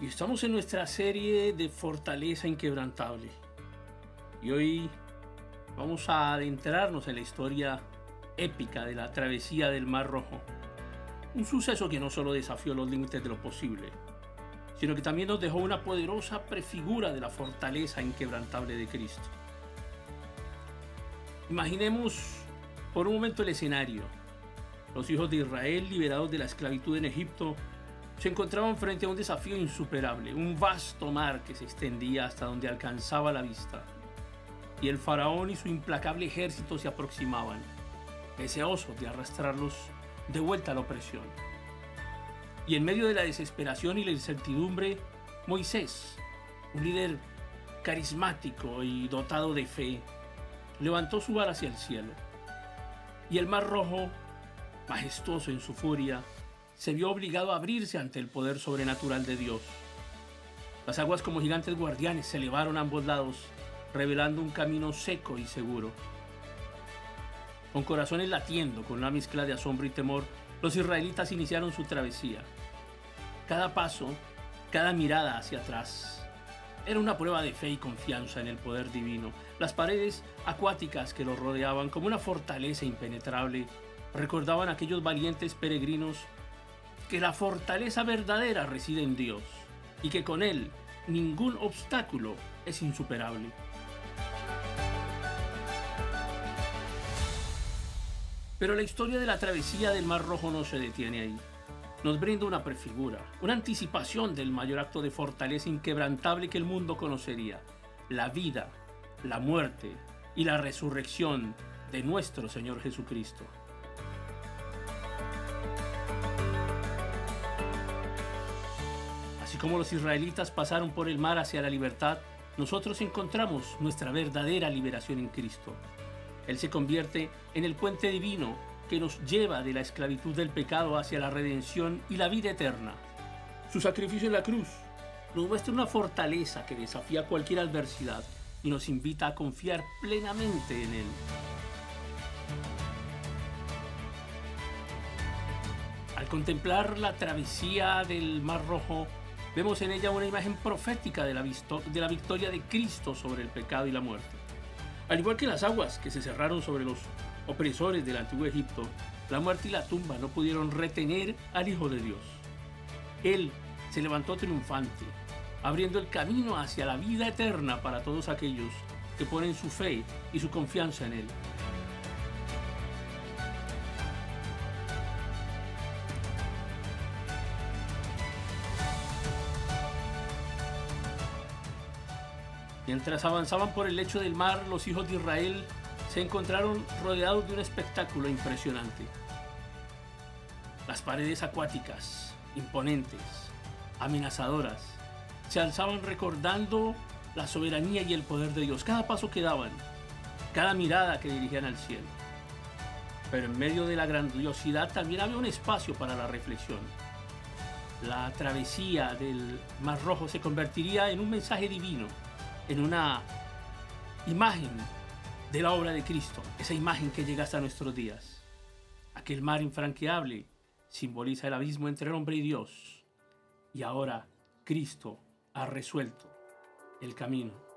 y estamos en nuestra serie de Fortaleza Inquebrantable. Y hoy vamos a adentrarnos en la historia épica de la travesía del Mar Rojo. Un suceso que no solo desafió los límites de lo posible, sino que también nos dejó una poderosa prefigura de la fortaleza inquebrantable de Cristo. Imaginemos por un momento el escenario. Los hijos de Israel liberados de la esclavitud en Egipto se encontraban frente a un desafío insuperable, un vasto mar que se extendía hasta donde alcanzaba la vista. Y el faraón y su implacable ejército se aproximaban, deseosos de arrastrarlos de vuelta a la opresión. Y en medio de la desesperación y la incertidumbre, Moisés, un líder carismático y dotado de fe, levantó su vara hacia el cielo. Y el mar rojo, majestuoso en su furia, se vio obligado a abrirse ante el poder sobrenatural de Dios. Las aguas como gigantes guardianes se elevaron a ambos lados, revelando un camino seco y seguro. Con corazones latiendo, con una mezcla de asombro y temor, los israelitas iniciaron su travesía. Cada paso, cada mirada hacia atrás, era una prueba de fe y confianza en el poder divino. Las paredes acuáticas que los rodeaban como una fortaleza impenetrable recordaban a aquellos valientes peregrinos que la fortaleza verdadera reside en Dios y que con Él ningún obstáculo es insuperable. Pero la historia de la travesía del Mar Rojo no se detiene ahí. Nos brinda una prefigura, una anticipación del mayor acto de fortaleza inquebrantable que el mundo conocería, la vida, la muerte y la resurrección de nuestro Señor Jesucristo. Así como los israelitas pasaron por el mar hacia la libertad, nosotros encontramos nuestra verdadera liberación en Cristo. Él se convierte en el puente divino que nos lleva de la esclavitud del pecado hacia la redención y la vida eterna. Su sacrificio en la cruz nos muestra una fortaleza que desafía cualquier adversidad y nos invita a confiar plenamente en Él. Al contemplar la travesía del Mar Rojo, Vemos en ella una imagen profética de la, victoria de Cristo sobre el pecado y la muerte. Al igual que las aguas que se cerraron sobre los opresores del antiguo Egipto, la muerte y la tumba no pudieron retener al Hijo de Dios. Él se levantó triunfante, abriendo el camino hacia la vida eterna para todos aquellos que ponen su fe y su confianza en Él. Mientras avanzaban por el lecho del mar, los hijos de Israel se encontraron rodeados de un espectáculo impresionante. Las paredes acuáticas, imponentes, amenazadoras, se alzaban recordando la soberanía y el poder de Dios. Cada paso que daban, cada mirada que dirigían al cielo. Pero en medio de la grandiosidad también había un espacio para la reflexión. La travesía del Mar Rojo se convertiría en un mensaje divino en una imagen de la obra de Cristo, esa imagen que llega hasta nuestros días. Aquel mar infranqueable simboliza el abismo entre el hombre y Dios. Y ahora Cristo ha resuelto el camino